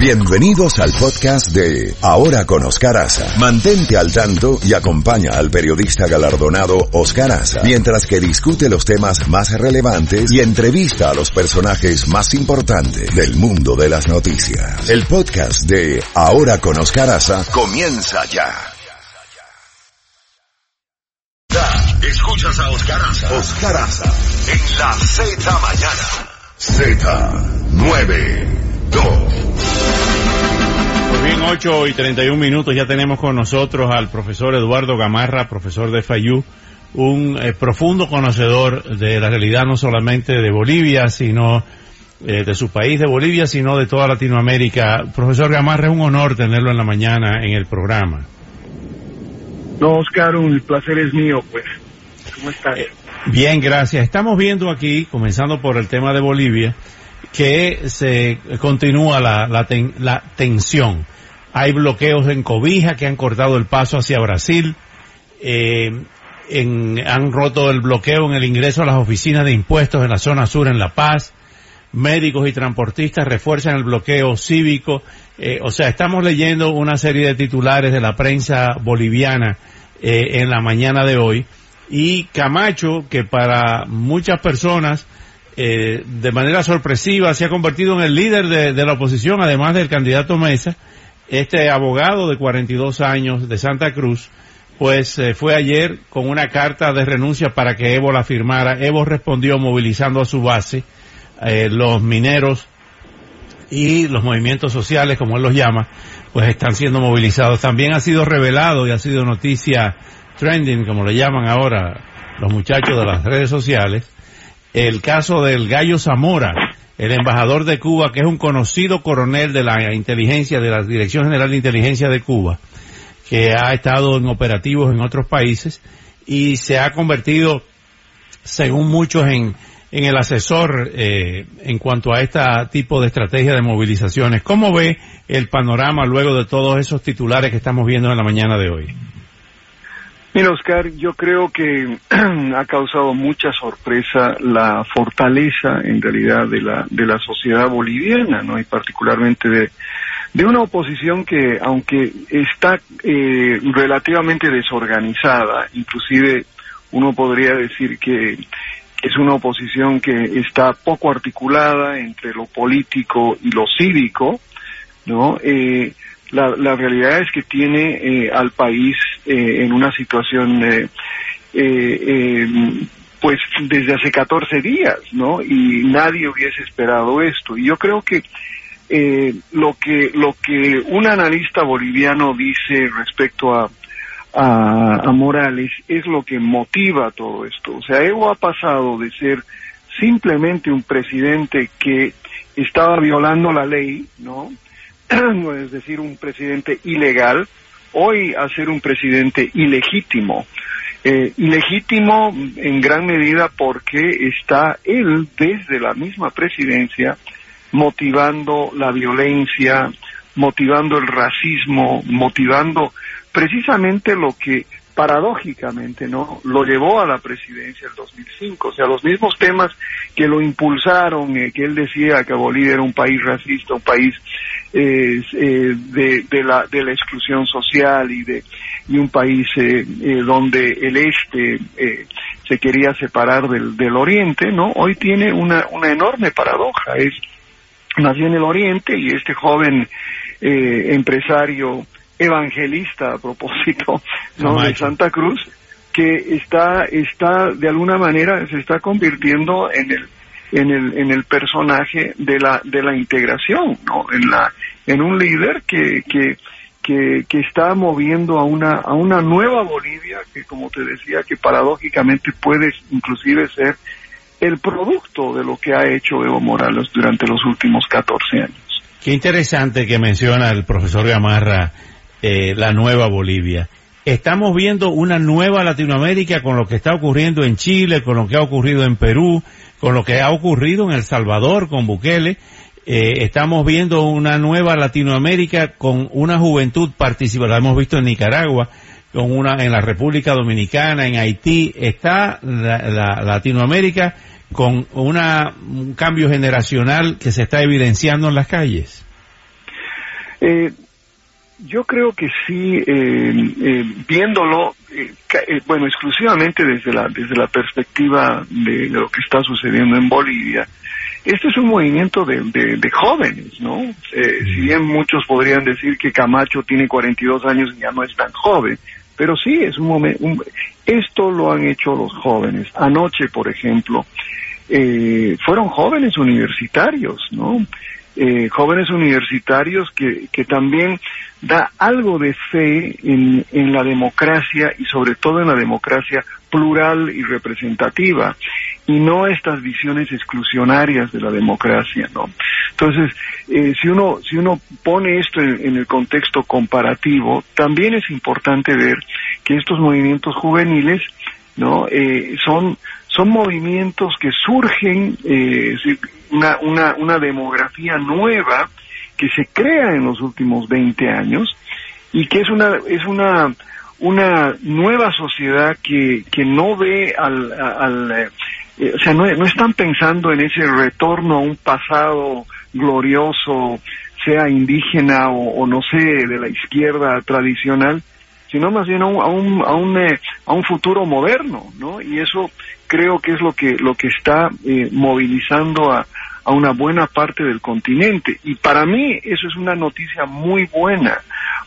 Bienvenidos al podcast de Ahora con Oscar Aza. Mantente al tanto y acompaña al periodista galardonado Oscar Aza mientras que discute los temas más relevantes y entrevista a los personajes más importantes del mundo de las noticias. El podcast de Ahora con Oscar Aza comienza ya. Escuchas a Oscar Aza. Oscar Aza en la Z mañana. Z92. Pues bien, 8 y 31 minutos ya tenemos con nosotros al profesor Eduardo Gamarra, profesor de FAYU, un eh, profundo conocedor de la realidad no solamente de Bolivia, sino eh, de su país, de Bolivia, sino de toda Latinoamérica. Profesor Gamarra, es un honor tenerlo en la mañana en el programa. No, Oscar, un placer es mío, pues. ¿Cómo estás? Eh, bien, gracias. Estamos viendo aquí, comenzando por el tema de Bolivia, que se continúa la, la, ten, la tensión. Hay bloqueos en Cobija que han cortado el paso hacia Brasil. Eh, en, han roto el bloqueo en el ingreso a las oficinas de impuestos en la zona sur en La Paz. Médicos y transportistas refuerzan el bloqueo cívico. Eh, o sea, estamos leyendo una serie de titulares de la prensa boliviana eh, en la mañana de hoy. Y Camacho, que para muchas personas eh, de manera sorpresiva se ha convertido en el líder de, la oposición, además del candidato Mesa, este abogado de 42 años de Santa Cruz, pues eh, fue ayer con una carta de renuncia para que Evo la firmara. Evo respondió movilizando a su base eh, los mineros y los movimientos sociales, como él los llama, pues están siendo movilizados. También ha sido revelado y ha sido noticia trending, como le llaman ahora los muchachos de las redes sociales, el caso del Gallo Zamora, el embajador de Cuba, que es un conocido coronel de la inteligencia, de la Dirección General de Inteligencia de Cuba, que ha estado en operativos en otros países y se ha convertido, según muchos, en, en el asesor eh, en cuanto a este tipo de estrategia de movilizaciones. ¿Cómo ve el panorama luego de todos esos titulares que estamos viendo en la mañana de hoy? Mira, Oscar, yo creo que ha causado mucha sorpresa la fortaleza, en realidad, de la, de la sociedad boliviana, ¿no? Y particularmente de, de una oposición que, aunque está eh, relativamente desorganizada, inclusive uno podría decir que es una oposición que está poco articulada entre lo político y lo cívico, ¿no? Eh, la, la, realidad es que tiene eh, al país eh, en una situación eh, eh, pues desde hace 14 días, ¿no? Y nadie hubiese esperado esto. Y yo creo que lo que lo que un analista boliviano dice respecto a, a, a Morales es lo que motiva todo esto. O sea, Evo ha pasado de ser simplemente un presidente que estaba violando la ley, ¿no? es decir, un presidente ilegal, hoy a ser un presidente ilegítimo. Eh, ilegítimo en gran medida porque está él desde la misma presidencia motivando la violencia, motivando el racismo, motivando precisamente lo que paradójicamente no lo llevó a la presidencia el 2005 o sea los mismos temas que lo impulsaron eh, que él decía que Bolivia era un país racista un país eh, eh, de, de, la de la exclusión social y de y un país eh, eh donde el este eh, se quería separar del, del oriente no hoy tiene una una enorme paradoja es nació en el oriente y este joven empresario evangelista a propósito ¿no? de Santa Cruz que está está de alguna manera se está convirtiendo en el en el en el personaje de la de la integración no en la en un líder que que que, que está moviendo a una a una nueva Bolivia que como te decía que paradójicamente puede inclusive ser el producto de lo que ha hecho Evo Morales durante los últimos 14 años. Qué interesante que menciona el profesor Gamarra eh, la nueva Bolivia. Estamos viendo una nueva Latinoamérica con lo que está ocurriendo en Chile, con lo que ha ocurrido en Perú, con lo que ha ocurrido en El Salvador con Bukele. Eh, estamos viendo una nueva Latinoamérica con una juventud participativa. La hemos visto en Nicaragua, con una en la República Dominicana, en Haití. Está la, la Latinoamérica con una, un cambio generacional que se está evidenciando en las calles. Eh, yo creo que sí, eh, eh, viéndolo, bueno, exclusivamente desde la desde la perspectiva de lo que está sucediendo en Bolivia, este es un movimiento de, de, jóvenes, ¿no? si bien muchos podrían decir que Camacho tiene 42 años y ya no es tan joven, pero sí es un momento. esto lo han hecho los jóvenes. Anoche, por ejemplo, fueron jóvenes universitarios, ¿no? Eh, jóvenes universitarios que, que también da algo de fe en, en la democracia y sobre todo en la democracia plural y representativa y no estas visiones exclusionarias de la democracia, ¿no? Entonces, eh, si uno si uno pone esto en, el contexto comparativo, también es importante ver que estos movimientos juveniles, ¿no? Eh, son son movimientos que surgen, eh, una, una, una demografía nueva que se crea en los últimos 20 años y que es una, es una, una nueva sociedad que, que no ve al, al eh, o sea, no, no están pensando en ese retorno a un pasado glorioso, sea indígena o, o no sé, de la izquierda tradicional, sino más bien a un, a un, a un, eh, a un futuro moderno, ¿no? Y eso creo que es lo que, lo que está eh, movilizando a, a una buena parte del continente. Y para mí eso es una noticia muy buena,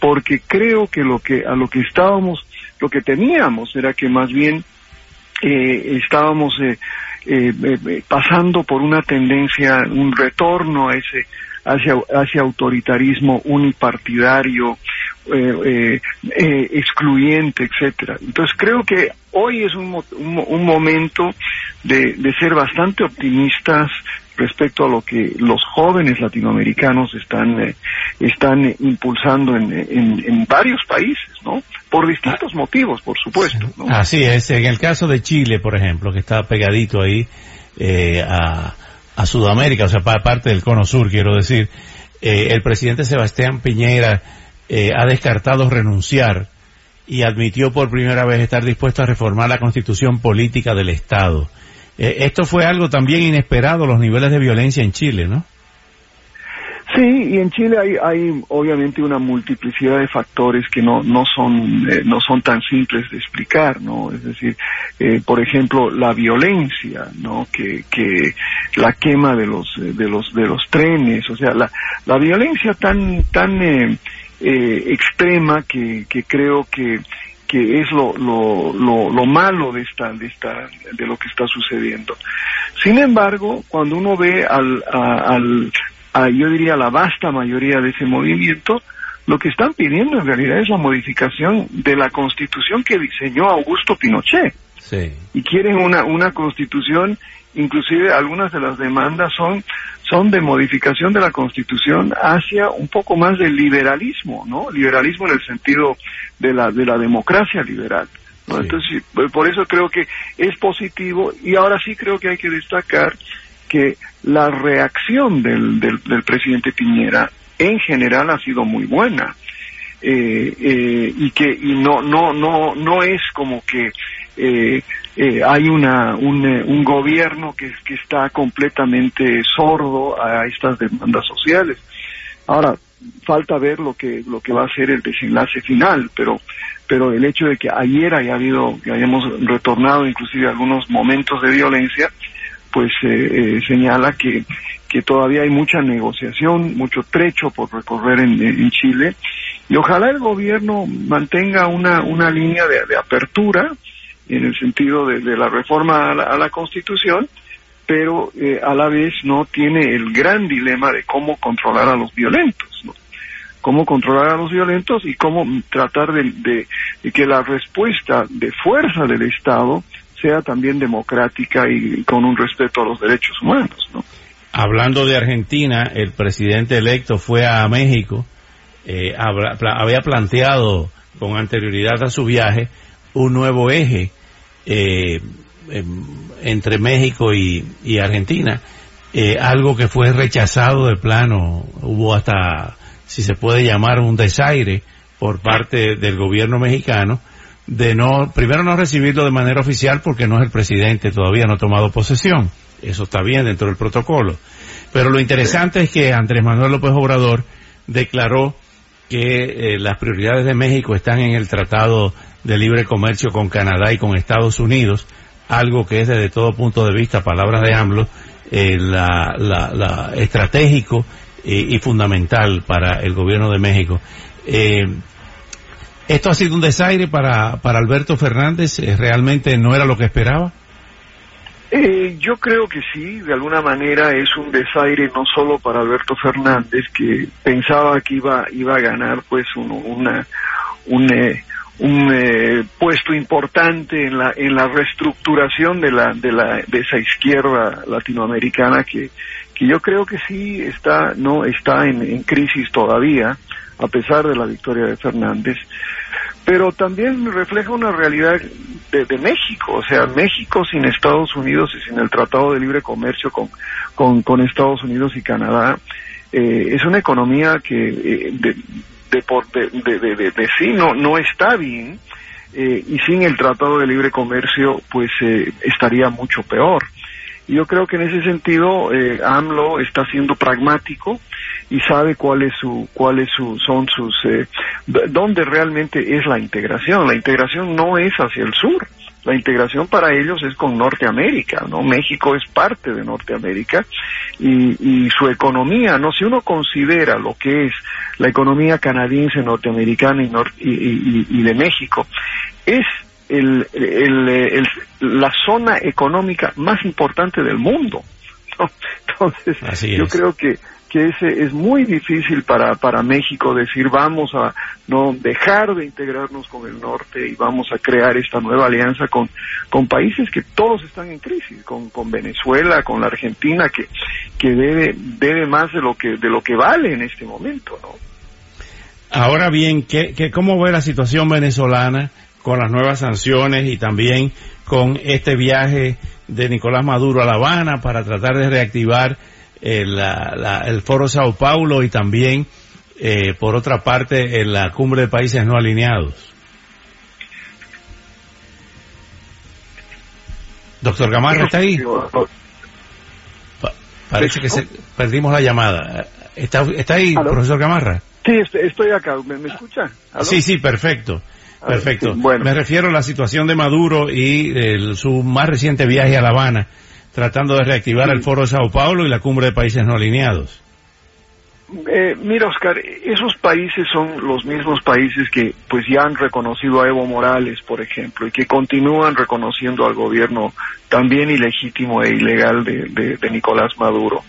porque creo que lo que, a lo que estábamos, lo que teníamos era que más bien eh, estábamos eh, eh, pasando por una tendencia, un retorno a ese hacia, hacia autoritarismo unipartidario, eh, eh, excluyente, etcétera. Entonces creo que hoy es un, un, momento de, de, ser bastante optimistas respecto a lo que los jóvenes latinoamericanos están eh, están impulsando en, en, varios países, ¿no? Por distintos motivos, por supuesto. Así es. En el caso de Chile, por ejemplo, que está pegadito ahí a, a Sudamérica, o sea, parte del cono sur, quiero decir, el presidente Sebastián Piñera eh, ha descartado renunciar y admitió por primera vez estar dispuesto a reformar la constitución política del Estado. Eh, esto fue algo también inesperado, los niveles de violencia en Chile, ¿no? Sí, y en Chile hay, hay obviamente una multiplicidad de factores que no, no son eh, no son tan simples de explicar, ¿no? Es decir, por ejemplo, la violencia, ¿no? Que, que la quema de los de los de los trenes, o sea, la la violencia tan tan eh, extrema que, que creo que que es lo, lo, lo, malo de esta, de esta, de lo que está sucediendo. Sin embargo, cuando uno ve al, al a, yo diría la vasta mayoría de ese movimiento, lo que están pidiendo en realidad es la modificación de la constitución que diseñó Augusto Pinochet. Sí. Y quieren una, una constitución, inclusive algunas de las demandas son son de modificación de la Constitución hacia un poco más del liberalismo, ¿no? Liberalismo en el sentido de la, de la democracia liberal. Entonces, por eso creo que es positivo y ahora sí creo que hay que destacar que la reacción del, del, presidente Piñera en general ha sido muy buena. Eh, eh, y que y no no no no es como que eh, eh, hay una, un, gobierno que, que está completamente sordo a estas demandas sociales. Ahora, falta ver lo que, lo que va a ser el desenlace final, pero, pero el hecho de que ayer haya habido, que hayamos retornado inclusive algunos momentos de violencia, pues eh, señala que, que todavía hay mucha negociación, mucho trecho por recorrer en, en Chile, y ojalá el gobierno mantenga una, una línea de, apertura, en el sentido de, la reforma a la, Constitución, pero eh, a la vez no tiene el gran dilema de cómo controlar a los violentos, ¿no? cómo controlar a los violentos y cómo tratar de, que la respuesta de fuerza del Estado sea también democrática y, con un respeto a los derechos humanos. ¿no? Hablando de Argentina, el presidente electo fue a México, eh, había planteado con anterioridad a su viaje un nuevo eje eh, em, entre México y, Argentina, eh, algo que fue rechazado de plano, hubo hasta, si se puede llamar, un desaire por parte del gobierno mexicano de no, primero no recibirlo de manera oficial porque no es el presidente, todavía no ha tomado posesión, eso está bien dentro del protocolo. Pero lo interesante es que Andrés Manuel López Obrador declaró que eh, las prioridades de México están en el Tratado de Libre Comercio con Canadá y con Estados Unidos, algo que es desde todo punto de vista, palabras de AMLO, eh, la, estratégico y, fundamental para el gobierno de México. Eh, ¿Esto ha sido un desaire para, para Alberto Fernández? ¿Realmente no era lo que esperaba? Eh, yo creo que sí, de alguna manera es un desaire no solo para Alberto Fernández, que pensaba que iba, iba a ganar pues un, una, un, eh, un eh, puesto importante en la, en la reestructuración de, la, de, la, de esa izquierda latinoamericana que, que yo creo que sí está, no está en, en crisis todavía, a pesar de la victoria de Fernández. Pero también refleja una realidad de, México, o sea, México sin Estados Unidos y sin el Tratado de Libre Comercio con, con, Estados Unidos y Canadá, eh, es una economía que eh, de, de, de, sí no, no está bien eh, y sin el Tratado de Libre Comercio pues estaría mucho peor. Yo creo que en ese sentido AMLO está siendo pragmático, y sabe cuál es su cuál es su son sus eh, dónde realmente es la integración la integración no es hacia el sur la integración para ellos es con Norteamérica, ¿no? México es parte de Norteamérica y, y su economía, ¿no? Si uno considera lo que es la economía canadiense, norteamericana y, y, y de México, es el, el, el, la zona económica más importante del mundo. Entonces, yo creo que que ese es muy difícil para, para México decir vamos a no dejar de integrarnos con el norte y vamos a crear esta nueva alianza con, con países que todos están en crisis, con, con Venezuela, con la Argentina, que, que debe, debe más de lo que, de lo que vale en este momento, ¿no? Ahora bien, ¿qué, qué, ¿cómo ve la situación venezolana con las nuevas sanciones y también con este viaje de Nicolás Maduro a La Habana para tratar de reactivar el, el Foro Sao Paulo y también, eh, por otra parte, en la Cumbre de Países No Alineados. Doctor Gamarra, ¿está ahí? parece que se, perdimos la llamada. ¿Está, está ahí, profesor Gamarra? Sí, estoy acá. ¿Me, escucha? Sí, sí, perfecto. Perfecto. bueno. Me refiero a la situación de Maduro y su más reciente viaje a La Habana tratando de reactivar el Foro de Sao Paulo y la Cumbre de Países No Alineados. Eh, mira, Oscar, esos países son los mismos países que pues ya han reconocido a Evo Morales, por ejemplo, y que continúan reconociendo al gobierno también ilegítimo e ilegal de, Nicolás Maduro.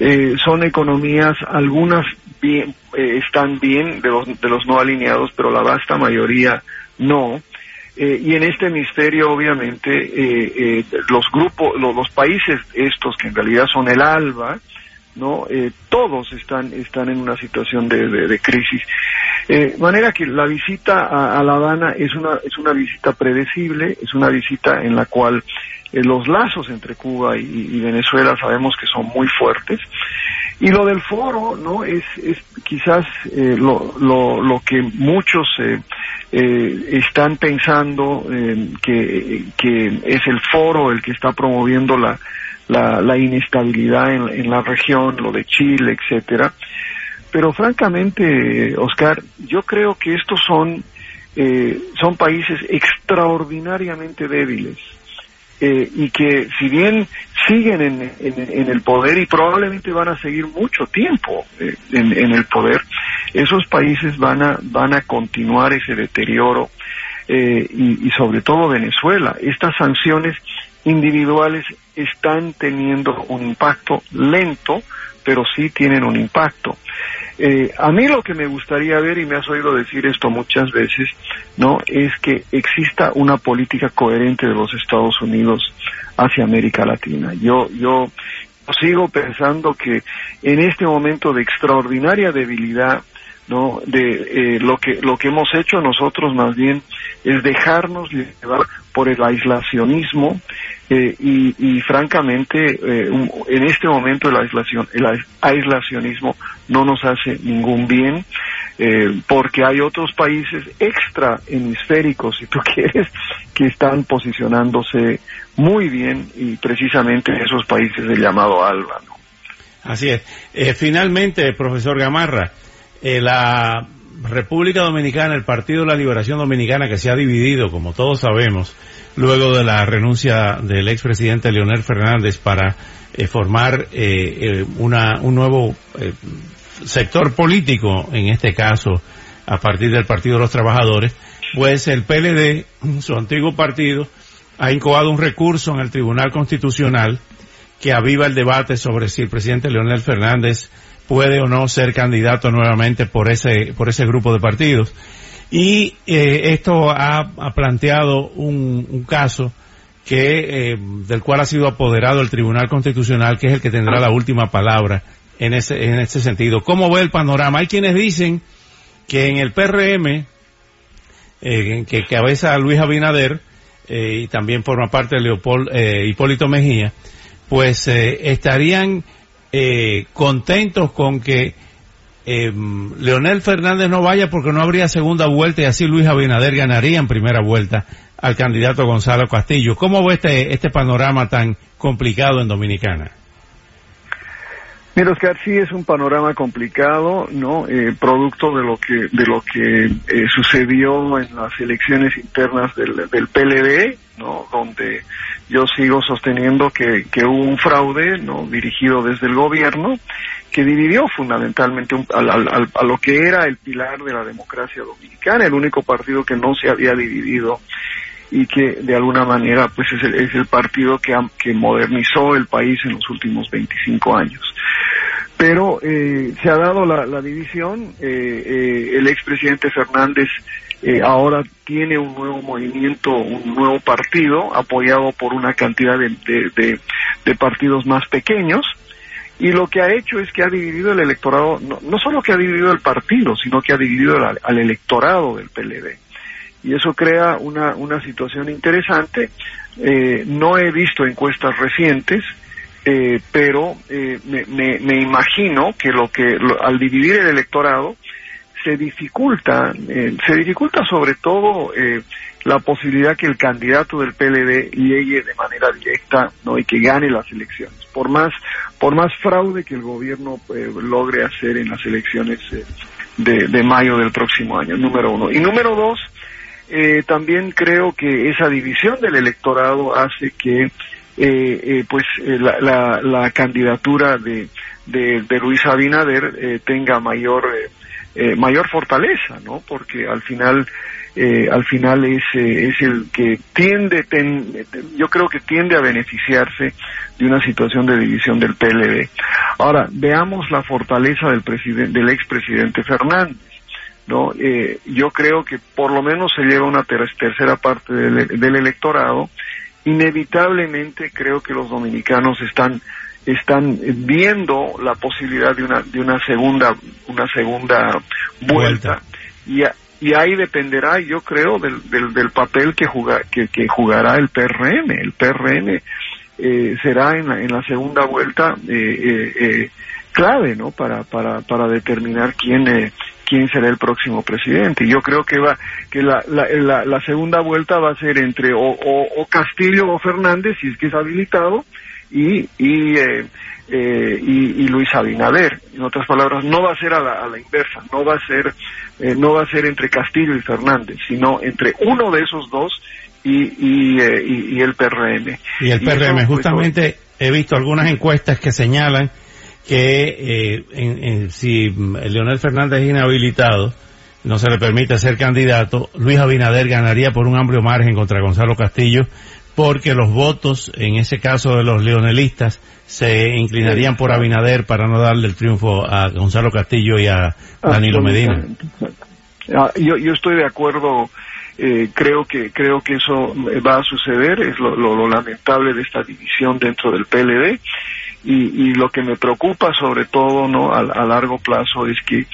Eh, son economías, algunas bien, eh, están bien de los, de los no alineados, pero la vasta mayoría no. Eh, y en este hemisferio, obviamente, eh, eh, los grupos, los, países estos que en realidad son el ALBA, ¿no? todos están, están en una situación de, de, crisis. de manera que la visita a, La Habana es una, es una visita predecible, es una visita en la cual los lazos entre Cuba y, Venezuela sabemos que son muy fuertes. Y lo del foro, ¿no? Es, es quizás lo, lo, lo que muchos eh, están pensando eh, que, que, es el foro el que está promoviendo la, la, inestabilidad en, la región, lo de Chile, etcétera. Pero francamente, Oscar, yo creo que estos son, eh, son países extraordinariamente débiles. Eh, y que si bien siguen en, en, el poder y probablemente van a seguir mucho tiempo eh, en, en, el poder, esos países van a, van a continuar ese deterioro eh, y, y sobre todo Venezuela. Estas sanciones individuales están teniendo un impacto lento, pero sí tienen un impacto. Eh, a mí lo que me gustaría ver, y me has oído decir esto muchas veces, ¿no? Es que exista una política coherente de los Estados Unidos hacia América Latina. Yo, yo sigo pensando que en este momento de extraordinaria debilidad, ¿no? De eh, lo que lo que hemos hecho nosotros más bien es dejarnos llevar por el aislacionismo eh, y, francamente eh, en este momento el aislación el aislacionismo no nos hace ningún bien eh, porque hay otros países extra hemisféricos si tú quieres que están posicionándose muy bien y precisamente esos países del llamado ALBA así es finalmente profesor Gamarra la República Dominicana, el Partido de la Liberación Dominicana, que se ha dividido, como todos sabemos, luego de la renuncia del expresidente Leonel Fernández para eh, formar eh, una, un nuevo sector político, en este caso, a partir del Partido de los Trabajadores, pues el PLD, su antiguo partido, ha incoado un recurso en el Tribunal Constitucional que aviva el debate sobre si el presidente Leonel Fernández puede o no ser candidato nuevamente por ese, por ese grupo de partidos. Y eh, esto ha, planteado un, caso que, eh, del cual ha sido apoderado el Tribunal Constitucional, que es el que tendrá la última palabra en ese, en ese sentido. ¿Cómo ve el panorama? Hay quienes dicen que en el PRM, eh, que cabeza Luis Abinader, eh, y también forma parte de Leopold, eh, Hipólito Mejía, pues eh, contentos con que Leonel Fernández no vaya porque no habría segunda vuelta y así Luis Abinader ganaría en primera vuelta al candidato Gonzalo Castillo. ¿Cómo ve este, este panorama tan complicado en Dominicana? Mira, Oscar, sí es un panorama complicado, ¿no? Eh, producto de lo que de lo que eh, sucedió en las elecciones internas del, del PLD, ¿no? Donde yo sigo sosteniendo que, que hubo un fraude, ¿no? Dirigido desde el gobierno que dividió fundamentalmente a, lo que era el pilar de la democracia dominicana, el único partido que no se había dividido y que de alguna manera pues es el, es el partido que, que modernizó el país en los últimos 25 años pero eh, se ha dado la, división. Eh, eh, el expresidente Fernández ahora tiene un nuevo movimiento, un nuevo partido apoyado por una cantidad de, partidos más pequeños. Y lo que ha hecho es que ha dividido el electorado, no, solo que ha dividido el partido, sino que ha dividido al electorado del PLD. Y eso crea una, una situación interesante. no he visto encuestas recientes, eh, pero eh, me, imagino que lo que al dividir el electorado se dificulta, eh, se dificulta sobre todo la posibilidad que el candidato del PLD llegue de manera directa, no y que gane las elecciones. Por más por más fraude que el gobierno logre hacer en las elecciones de, de mayo del próximo año, número uno. Y número dos, también creo que esa división del electorado hace que eh, eh, pues eh, la, la, candidatura de, de, Luis Abinader eh, tenga mayor mayor fortaleza, ¿no? Porque al final al final es es el que tiende yo creo que tiende a beneficiarse de una situación de división del PLD. Ahora veamos la fortaleza del presidente del expresidente Fernández. ¿No? Eh, yo creo que por lo menos se lleva una tercera parte del, del electorado. Inevitablemente creo que los dominicanos están están viendo la posibilidad de una de una segunda una segunda vuelta, y y ahí dependerá yo creo del, del, del papel que, que, que jugará el PRM el PRM eh, será en la, en la segunda vuelta eh, eh, eh clave no para para para determinar quién eh, quién será el próximo presidente. Yo creo que va que la, la, la, segunda vuelta va a ser entre o, o, Castillo o Fernández, si es que es habilitado, y, y, eh, eh, y, Luis Abinader. En otras palabras, no va a ser a la, a la inversa, no va a ser eh, no va a ser entre Castillo y Fernández, sino entre uno de esos dos y, y, y, el PRM. Y el PRM, pues, justamente he visto algunas encuestas que señalan que eh, en, si Leonel Fernández es inhabilitado, no se le permite ser candidato, Luis Abinader ganaría por un amplio margen contra Gonzalo Castillo, porque los votos, en ese caso de los leonelistas, se inclinarían por Abinader para no darle el triunfo a Gonzalo Castillo y a Danilo Medina. Ah, yo, yo estoy de acuerdo eh, creo que creo que eso va a suceder es lo, lo, lamentable de esta división dentro del PLD y, y lo que me preocupa sobre todo no a, largo plazo es que eh,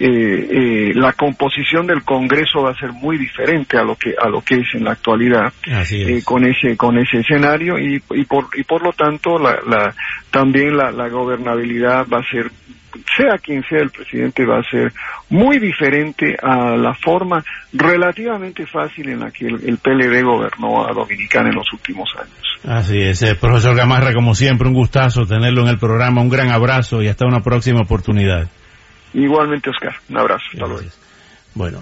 eh, la composición del Congreso va a ser muy diferente a lo que a lo que es en la actualidad eh, con ese con ese escenario y, y por y por lo tanto la, la también la, la gobernabilidad va a ser sea quien sea el presidente, va a ser muy diferente a la forma relativamente fácil en la que el, PLD gobernó a Dominicana en los últimos años. Así es, eh, profesor Gamarra, como siempre, un gustazo tenerlo en el programa, un gran abrazo y hasta una próxima oportunidad. Igualmente, Oscar, un abrazo, hasta luego. Bueno,